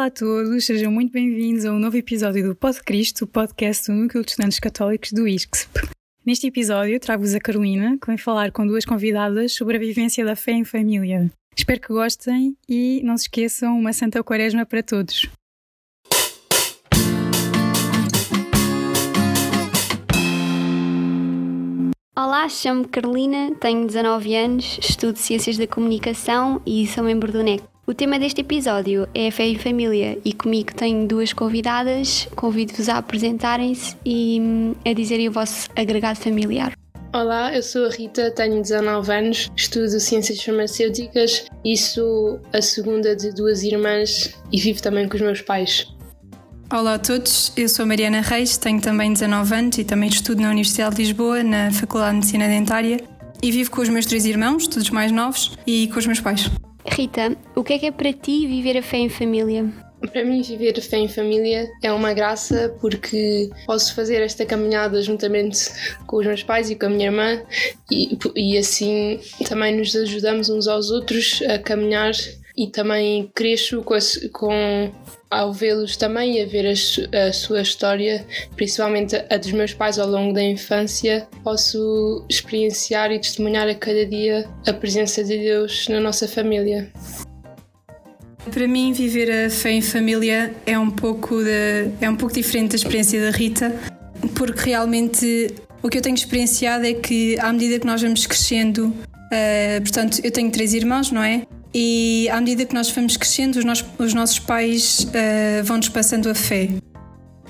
Olá a todos, sejam muito bem-vindos a um novo episódio do Pod Cristo, o podcast do Núcleo de Estudantes Católicos do ISCSP. Neste episódio trago-vos a Carolina, que vem falar com duas convidadas sobre a vivência da fé em família. Espero que gostem e não se esqueçam uma Santa Quaresma para todos. Olá, chamo-me Carolina, tenho 19 anos, estudo Ciências da Comunicação e sou membro do NEC. O tema deste episódio é a fé em família e comigo tenho duas convidadas. Convido-vos a apresentarem-se e hum, a dizerem o vosso agregado familiar. Olá, eu sou a Rita, tenho 19 anos, estudo Ciências Farmacêuticas e sou a segunda de duas irmãs e vivo também com os meus pais. Olá a todos, eu sou a Mariana Reis, tenho também 19 anos e também estudo na Universidade de Lisboa, na Faculdade de Medicina Dentária e vivo com os meus três irmãos, todos mais novos, e com os meus pais. Rita, o que é que é para ti viver a fé em família? Para mim, viver a fé em família é uma graça porque posso fazer esta caminhada juntamente com os meus pais e com a minha irmã, e, e assim também nos ajudamos uns aos outros a caminhar e também cresço com, com ao vê-los também e a ver a, a, sua história, principalmente a dos meus pais ao longo da infância, posso experienciar e testemunhar a cada dia a presença de Deus na nossa família. Para mim, viver a fé em família é um pouco de, é um pouco diferente da experiência da Rita, porque realmente o que eu tenho experienciado é que à medida que nós vamos crescendo, uh, portanto, eu tenho três irmãos, não é? E à medida que nós vamos crescendo, os, nossos, os nossos pais uh, vão-nos passando a fé.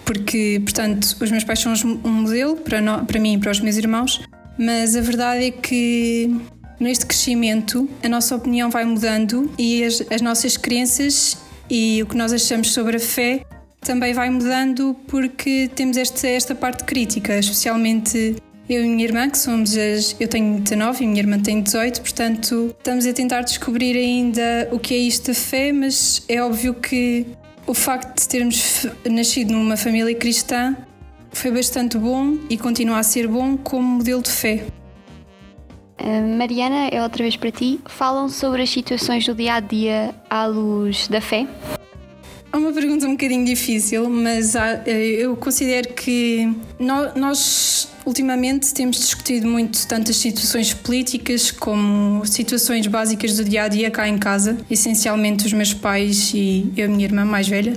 Porque, portanto, os meus pais são um modelo para, no, para mim e para os meus irmãos, mas a verdade é que neste crescimento a nossa opinião vai mudando e as, as nossas crenças e o que nós achamos sobre a fé também vai mudando porque temos esta, esta parte crítica, especialmente eu e minha irmã, que somos as. Eu tenho 19 e minha irmã tem 18, portanto estamos a tentar descobrir ainda o que é isto da fé, mas é óbvio que o facto de termos nascido numa família cristã foi bastante bom e continua a ser bom como modelo de fé. Uh, Mariana, é outra vez para ti. Falam sobre as situações do dia a dia à luz da fé? É uma pergunta um bocadinho difícil, mas eh, eu considero que nós ultimamente temos discutido muito tantas situações políticas como situações básicas do dia a dia cá em casa, essencialmente os meus pais e eu, a minha irmã mais velha.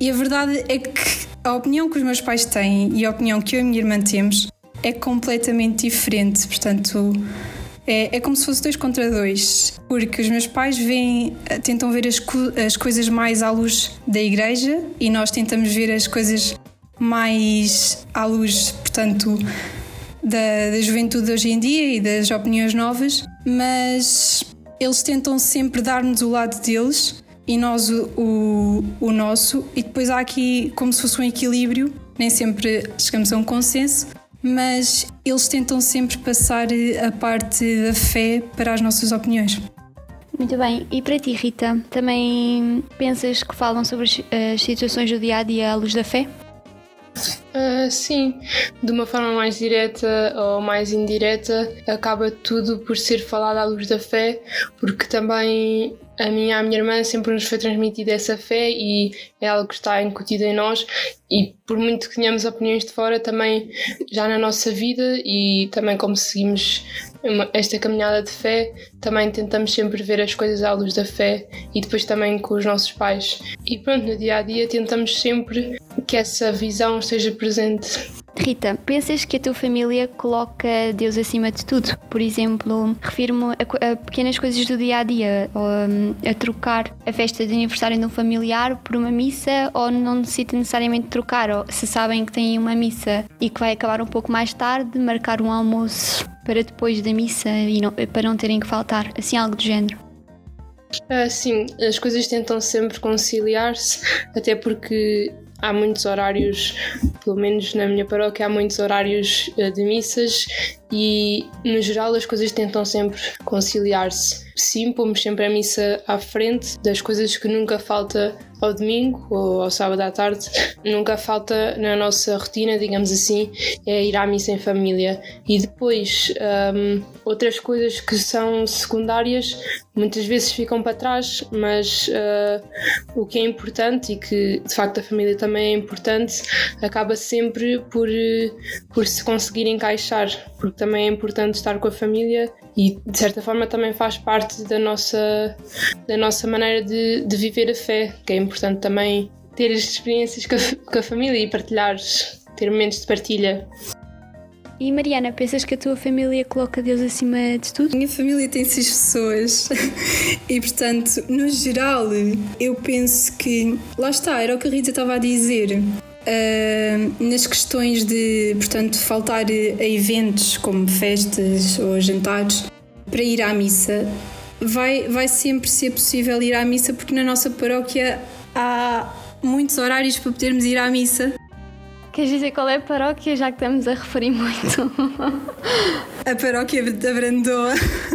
E a verdade é que a opinião que os meus pais têm e a opinião que eu e a minha irmã temos é completamente diferente. Portanto, é, é como se fosse dois contra dois, porque os meus pais veem, tentam ver as, as coisas mais à luz da igreja e nós tentamos ver as coisas mais à luz, portanto, da, da juventude de hoje em dia e das opiniões novas, mas eles tentam sempre dar-nos o lado deles e nós o, o, o, nosso, e depois há aqui como se fosse um equilíbrio, nem sempre chegamos a um consenso, mas eles tentam sempre passar a parte da fé para as nossas opiniões. Muito bem, e para ti, Rita, também pensas que falam sobre as situações do dia a dia à luz da fé? Uh, sim, de uma forma mais direta ou mais indireta, acaba tudo por ser falado à luz da fé, porque também a minha a minha irmã sempre nos foi transmitida essa fé e é algo que está incutido em nós. E por muito que tenhamos opiniões de fora também já na nossa vida e também como seguimos esta caminhada de fé também tentamos sempre ver as coisas à luz da fé e depois também com os nossos pais. E pronto no dia a dia tentamos sempre que essa visão esteja presente Rita, pensas que a tua família coloca Deus acima de tudo? Por exemplo, refiro-me a, a, pequenas coisas do dia a dia, ou hum, a trocar a festa de aniversário de um familiar por uma missa, ou não necessita necessariamente trocar, ou se sabem que têm uma missa e que vai acabar um pouco mais tarde, marcar um almoço para depois da missa e não, para não terem que faltar, assim algo do género. Ah, sim, as coisas tentam sempre conciliar-se, até porque há muitos horários, pelo menos na minha paróquia, há muitos horários eh, de missas e, no geral, as coisas tentam sempre conciliar-se. Sim, pomos sempre a missa à frente das coisas que nunca falta ao domingo ou ao sábado à tarde, nunca falta na nossa rotina, digamos assim, é ir à missa em família. E depois, um, outras coisas que são secundárias muitas vezes ficam para trás, mas uh, o que é importante e que de facto a família também é importante, acaba sempre por, por se conseguir encaixar, porque também é importante estar com a família e de certa forma também faz parte da nossa, da nossa maneira de, de viver a fé, que é importante também ter as experiências com a, com a família e partilhar, ter momentos de partilha. E Mariana, pensas que a tua família coloca Deus acima de tudo? Minha família tem seis pessoas e, portanto, no geral, eu penso que. Lá está, era o que a Rita estava a dizer. Uh, nas questões de, portanto, faltar a eventos como festas ou jantares para ir à missa, vai, vai sempre ser possível ir à missa porque na nossa paróquia há muitos horários para podermos ir à missa. Queres dizer qual é a paróquia, já que estamos a referir muito? a paróquia da Brandoa.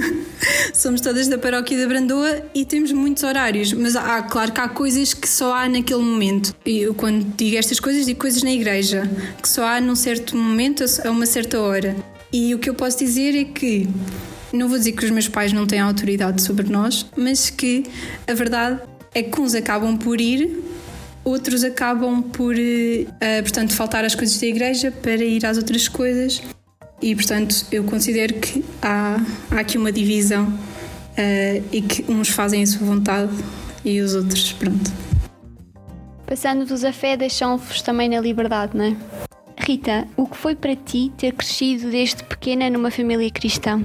Somos todas da paróquia da Brandoa e temos muitos horários, mas há, claro que há coisas que só há naquele momento. E eu, quando digo estas coisas, digo coisas na igreja, que só há num certo momento, a uma certa hora. E o que eu posso dizer é que não vou dizer que os meus pais não têm autoridade sobre nós, mas que a verdade é que uns acabam por ir, outros acabam por, uh, portanto, faltar às coisas da igreja para ir às outras coisas e, portanto, eu considero que há, há aqui uma divisão uh, e que uns fazem a sua vontade e os outros, pronto. Passando-vos a fé, deixam-vos também na liberdade, não é? Rita, o que foi para ti ter crescido desde pequena numa família cristã?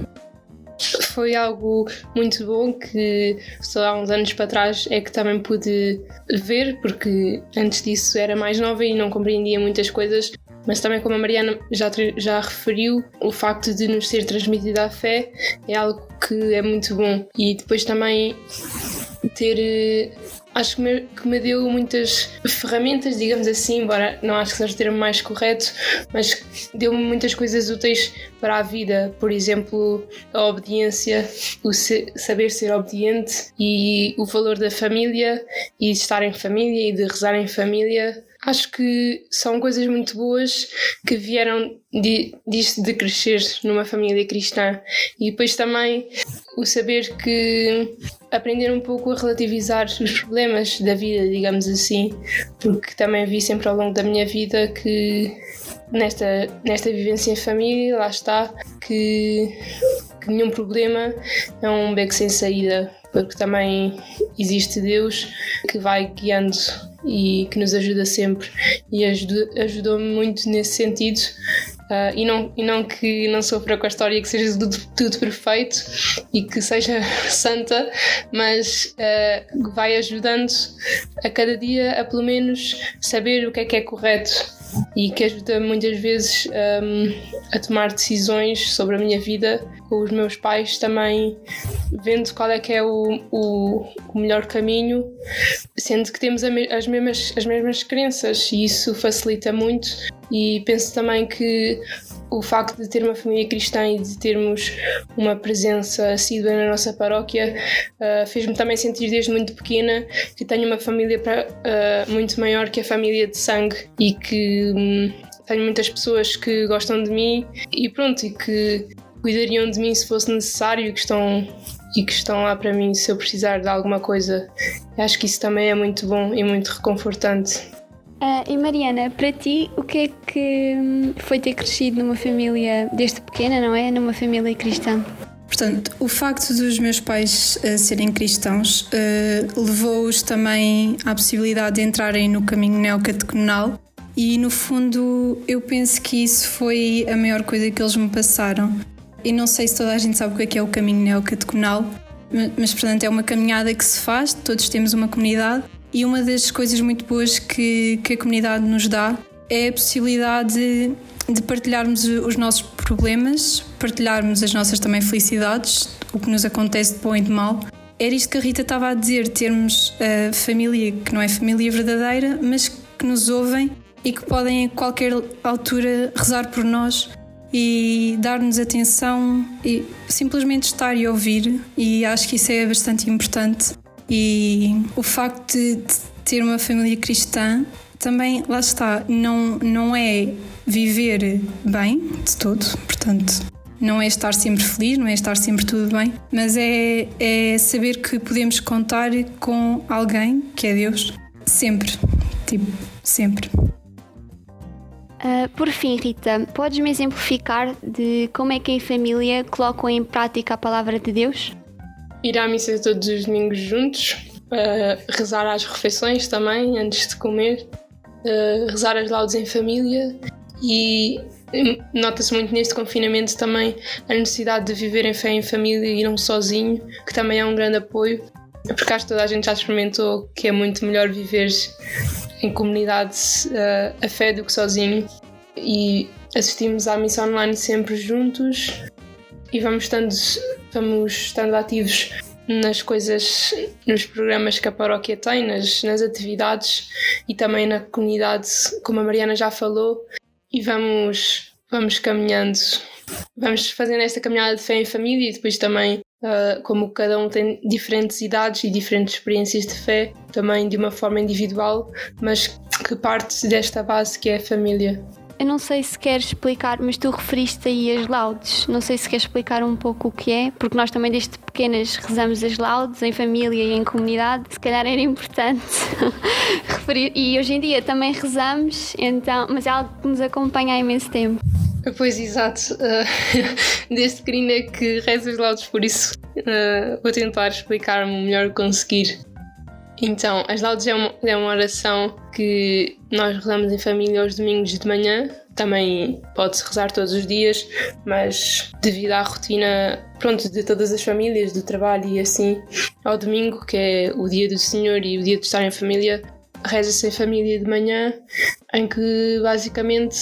Foi algo muito bom que só há uns anos para trás é que também pude ver, porque antes disso era mais nova e não compreendia muitas coisas, mas também, como a Mariana já, já referiu, o facto de nos ser transmitida a fé é algo que é muito bom. E depois também ter. Eh, acho que me, que me deu muitas ferramentas, digamos assim, embora não acho que seja o termo mais correto, mas deu-me muitas coisas úteis para a vida. Por exemplo, a obediência, o saber ser obediente e o valor da família e estar em família e de rezar em família Acho que são coisas muito boas que vieram de, de crescer numa família cristã. E depois também o saber que aprender um pouco a relativizar os problemas da vida, digamos assim, porque também vi sempre ao longo da minha vida que nesta, nesta vivência em família, lá está, que, que nenhum problema é um beco sem saída, porque também existe Deus que vai guiando e que nos ajuda sempre e ajudou-me muito nesse sentido. Uh, e, não, e não que não sofra com a história que seja tudo, tudo perfeito e que seja santa, mas uh, vai ajudando a cada dia a pelo menos saber o que é que é correto e que ajuda muitas vezes um, a tomar decisões sobre a minha vida com os meus pais também vendo qual é que é o, o, o melhor caminho sendo que temos as mesmas, as mesmas crenças e isso facilita muito. E penso também que o facto de ter uma família cristã e de termos uma presença assídua na nossa paróquia uh, fez-me também sentir desde muito pequena que tenho uma família pra, uh, muito maior que a família de sangue e que um, tenho muitas pessoas que gostam de mim e pronto, e que cuidariam de mim se fosse necessário e que estão e que estão lá para mim se eu precisar de alguma coisa. Acho que isso também é muito bom e muito reconfortante. Uh, e Mariana, para ti, o que é que hum, foi ter crescido numa família desde pequena, não é? Numa família cristã? Portanto, o facto dos meus pais uh, serem cristãos uh, levou-os também à possibilidade de entrarem no caminho neocatecumenal e, no fundo, eu penso que isso foi a maior coisa que eles me passaram. E não sei se toda a gente sabe o que é, que é o caminho neocatecumenal, mas, portanto, é uma caminhada que se faz, todos temos uma comunidade e uma das coisas muito boas que, que a comunidade nos dá é a possibilidade de, partilharmos os nossos problemas, partilharmos as nossas também felicidades, o que nos acontece de bom e de mal. Era isto que a Rita estava a dizer, termos a família que não é família verdadeira, mas que nos ouvem e que podem a qualquer altura rezar por nós e dar-nos atenção e simplesmente estar e ouvir e acho que isso é bastante importante e o facto de ter uma família cristã também lá está não não é viver bem de todo portanto não é estar sempre feliz, não é estar sempre tudo bem, mas é, é saber que podemos contar com alguém, que é Deus, sempre. Tipo, sempre. Uh, por fim, Rita, podes-me exemplificar de como é que em família colocam em prática a palavra de Deus? Ir à missa todos os domingos juntos, uh, rezar às refeições também, antes de comer, uh, rezar as laudes em família e nota-se muito neste confinamento também a necessidade de viver em fé em família e não sozinho, que também é um grande apoio, porque acho que toda a gente já experimentou que é muito melhor viver em comunidade uh, a fé do que sozinho. E assistimos à missa online sempre juntos e vamos estando, vamos estando ativos nas coisas, nos programas que a paróquia tem, nas, nas atividades e também na comunidade, como a Mariana já falou, e vamos, vamos caminhando, vamos fazendo esta caminhada de fé em família e depois também Uh, como cada um tem diferentes idades e diferentes experiências de fé, também de uma forma individual, mas que parte desta base que é a família. Eu não sei se queres explicar, mas tu referiste aí as laudes. Não sei se queres explicar um pouco o que é, porque nós também desde pequenas rezamos as laudes em família e em comunidade. Se calhar era importante referir. E hoje em dia também rezamos, então, mas é algo que nos acompanha há imenso tempo. Pois, exato. Uh, desde pequenina que rezo os laudos, por isso uh, vou tentar explicar-me o melhor que conseguir. Então, as laudes é uma, é uma oração que nós rezamos em família aos domingos de manhã. Também pode-se rezar todos os dias, mas devido à rotina pronto, de todas as famílias, do trabalho e assim, ao domingo, que é o dia do Senhor e o dia de estar em família, reza-se em família de manhã, em que basicamente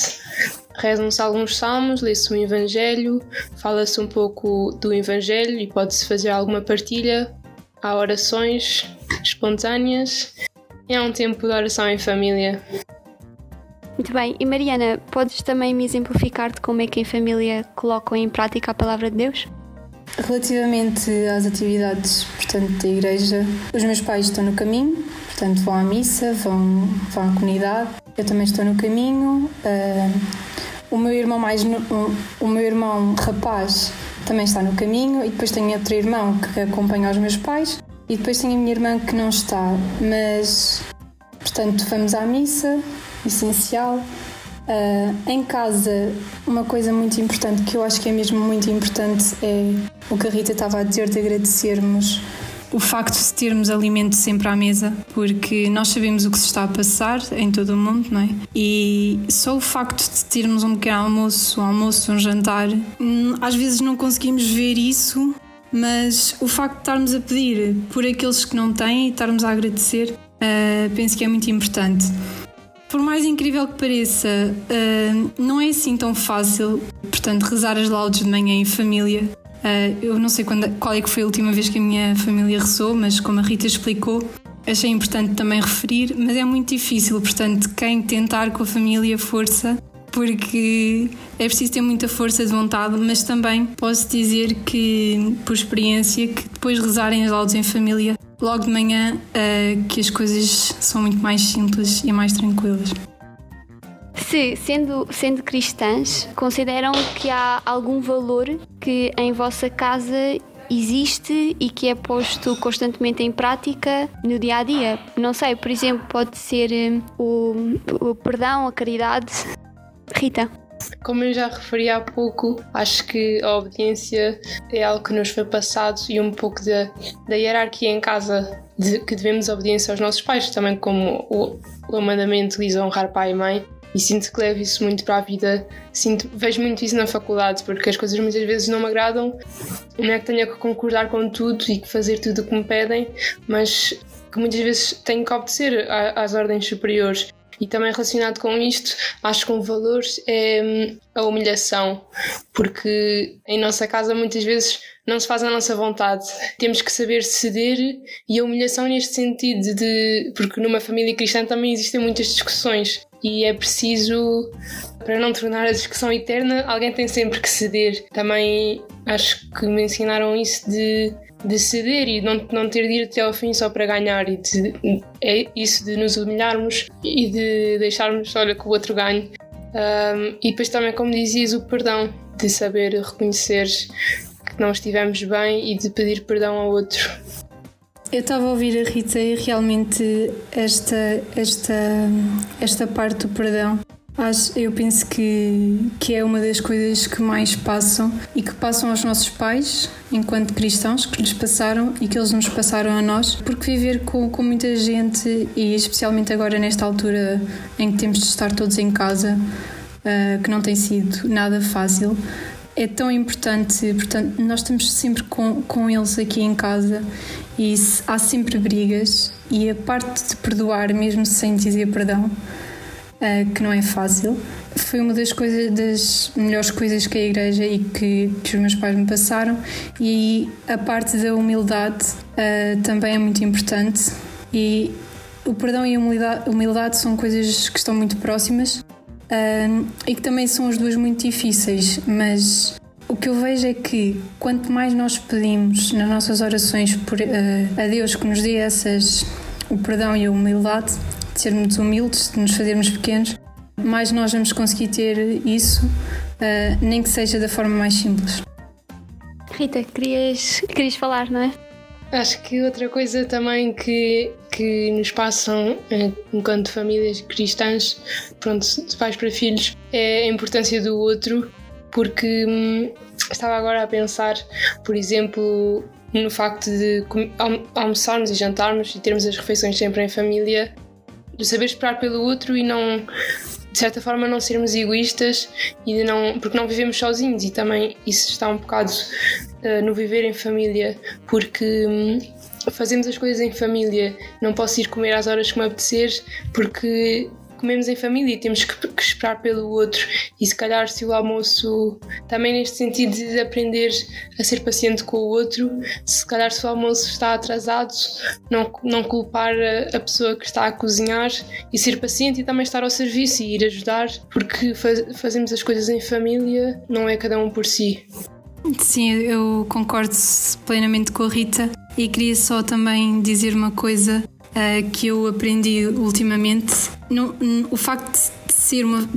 rezam-se alguns salmos, lê-se um evangelho, fala-se um pouco do evangelho e pode-se fazer alguma partilha. Há orações espontâneas. É um tempo de oração em família. Muito bem. E Mariana, podes também me exemplificar de como é que em família colocam em prática a palavra de Deus? Relativamente às atividades, portanto, da igreja, os meus pais estão no caminho, portanto, vão à missa, vão, vão à comunidade. Eu também estou no caminho. Uh, o meu irmão mais no, o, o meu irmão rapaz também está no caminho e depois tenho outro irmão que acompanha os meus pais e depois tenho a minha irmã que não está, mas portanto vamos à missa, essencial. Uh, em casa, uma coisa muito importante que eu acho que é mesmo muito importante é o que a Rita estava a dizer de agradecermos o facto de termos alimento sempre à mesa, porque nós sabemos o que se está a passar em todo o mundo, não é? E só o facto de termos um pequeno almoço, um almoço, um jantar, hum, às vezes não conseguimos ver isso, mas o facto de estarmos a pedir por aqueles que não têm e estarmos a agradecer, uh, penso que é muito importante. Por mais incrível que pareça, uh, não é assim tão fácil, portanto, rezar as laudes de manhã em família. Uh, eu não sei quando, qual é que foi a última vez que a minha família rezou, mas como a Rita explicou, achei importante também referir, mas é muito difícil, portanto, quem tentar com a família, força, porque é preciso ter muita força de vontade, mas também posso dizer que, por experiência, que depois rezarem as laudes em família, logo de manhã, uh, que as coisas são muito mais simples e mais tranquilas. Se, sendo, sendo cristãs, consideram que há algum valor que em vossa casa existe e que é posto constantemente em prática no dia a dia? Não sei, por exemplo, pode ser um, o, o perdão, a caridade. Rita. Como eu já referi há pouco, acho que a obediência é algo que nos foi passado e um pouco da, da hierarquia em casa de, que devemos obediência aos nossos pais, também como o, o mandamento diz honrar pai e mãe e sinto que levo isso muito para a vida. Sinto, vejo muito isso na faculdade, porque as coisas muitas vezes não me agradam. Não é que tenha que concordar com tudo e que fazer tudo o que me pedem, mas que muitas vezes tenho que obedecer às ordens superiores. E também relacionado com isto, acho que um valor é hum, a humilhação, porque em nossa casa muitas vezes não se faz a nossa vontade. Temos que saber ceder e a humilhação neste sentido de porque numa família cristã também existem muitas discussões e é preciso, para não tornar a discussão eterna, alguém tem sempre que ceder. Também acho que me ensinaram isso de, de ceder e não, não ter de ir até ao fim só para ganhar e de, é isso de nos humilharmos e de deixarmos, olha, que o outro ganhe. Um, e depois também, como dizias, o perdão, de saber reconhecer que não estivemos bem e de pedir perdão ao outro. Eu estava a ouvir a Rita e realmente esta, esta, esta parte do perdão eu penso que, que é uma das coisas que mais passam e que passam aos nossos pais, enquanto cristãos, que lhes passaram e que eles nos passaram a nós, porque viver com, com muita gente e especialmente agora nesta altura em que temos de estar todos em casa, uh, que não tem sido nada fácil, é tão importante. Portanto, nós estamos sempre com, com eles aqui em casa e há sempre brigas e a parte de perdoar, mesmo sem dizer perdão, uh, que não é fácil, foi uma das coisas das melhores coisas que a igreja e que, que os meus pais me passaram. E a parte da humildade uh, também é muito importante. E o perdão e a humildade, humildade são coisas que estão muito próximas uh, e que também são as duas muito difíceis, mas o que eu vejo é que quanto mais nós pedimos nas nossas orações por, uh, a Deus que nos dê essas, o perdão e a humildade, de sermos humildes, de nos fazermos pequenos, mais nós vamos conseguir ter isso, uh, nem que seja da forma mais simples. Rita, querias, querias falar, não é? Acho que outra coisa também que, que nos passam eh, enquanto famílias cristãs, pronto, de pais para filhos, é a importância do outro, porque hum, estava agora a pensar, por exemplo, no facto de almoçarmos e jantarmos e termos as refeições sempre em família, de saber esperar pelo outro e não de certa forma não sermos egoístas e de não porque não vivemos sozinhos e também isso está um bocado uh, no viver em família porque um, fazemos as coisas em família não posso ir comer às horas que me apetecer porque comemos em família e temos que, que, esperar pelo outro. E se calhar, se o almoço, também neste sentido de aprender a ser paciente com o outro, se calhar, se o almoço está atrasado, não, não culpar a, a pessoa que está a cozinhar e ser paciente e também estar ao serviço e ir ajudar, porque faz, fazemos as coisas em família, não é cada um por si. Sim, eu concordo plenamente com a Rita e queria só também dizer uma coisa uh, que eu aprendi ultimamente. O facto de ser uma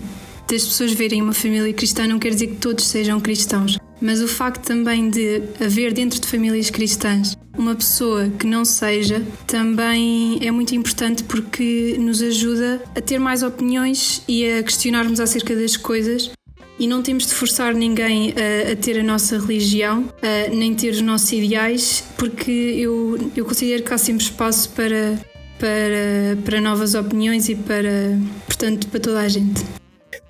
das pessoas verem uma família cristã não quer dizer que todos sejam cristãos, mas o facto também de haver dentro de famílias cristãs uma pessoa que não seja também é muito importante porque nos ajuda a ter mais opiniões e a questionarmos acerca das coisas. E não temos de forçar ninguém a, a ter a nossa religião, a, nem ter os nossos ideais, porque eu, eu considero que há sempre espaço para, para, para novas opiniões e para, portanto, para toda a gente.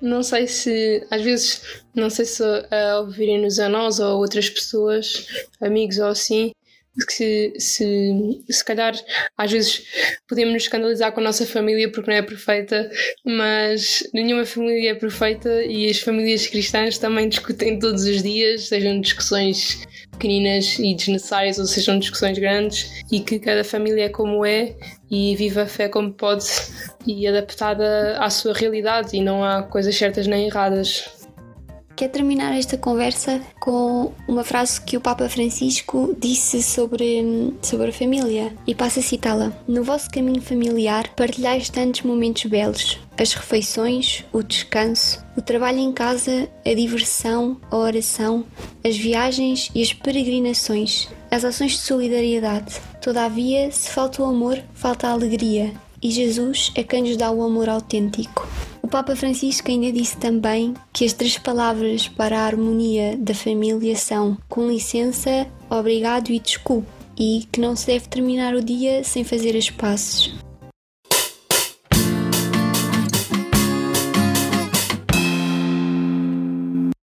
Não sei se, às vezes, não sei se a ouvirem-nos a nós ou a outras pessoas, amigos ou assim, que se, se calhar às vezes podemos nos escandalizar com a nossa família porque não é perfeita, mas nenhuma família é perfeita e as famílias cristãs também discutem todos os dias, sejam discussões pequeninas e desnecessárias ou sejam discussões grandes e que cada família é como é e vive a fé como pode e adaptada à sua realidade e não há coisas certas nem erradas. Quero terminar esta conversa com uma frase que o Papa Francisco disse sobre, sobre a família e passo a citá-la. No vosso caminho familiar partilhais tantos momentos belos, as refeições, o descanso, o trabalho em casa, a diversão, a oração, as viagens e as peregrinações, as ações de solidariedade. Todavia, se falta o amor, falta a alegria, e Jesus é quem nos dá o amor autêntico. Papa Francisco ainda disse também que as três palavras para a harmonia da família são com licença, obrigado e desculpe, e que não se deve terminar o dia sem fazer as pazes.